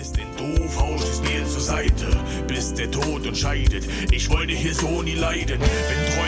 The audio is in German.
bist denn doof, haust mir zur Seite, bis der Tod entscheidet. Ich wollte hier so nie leiden, wenn treuer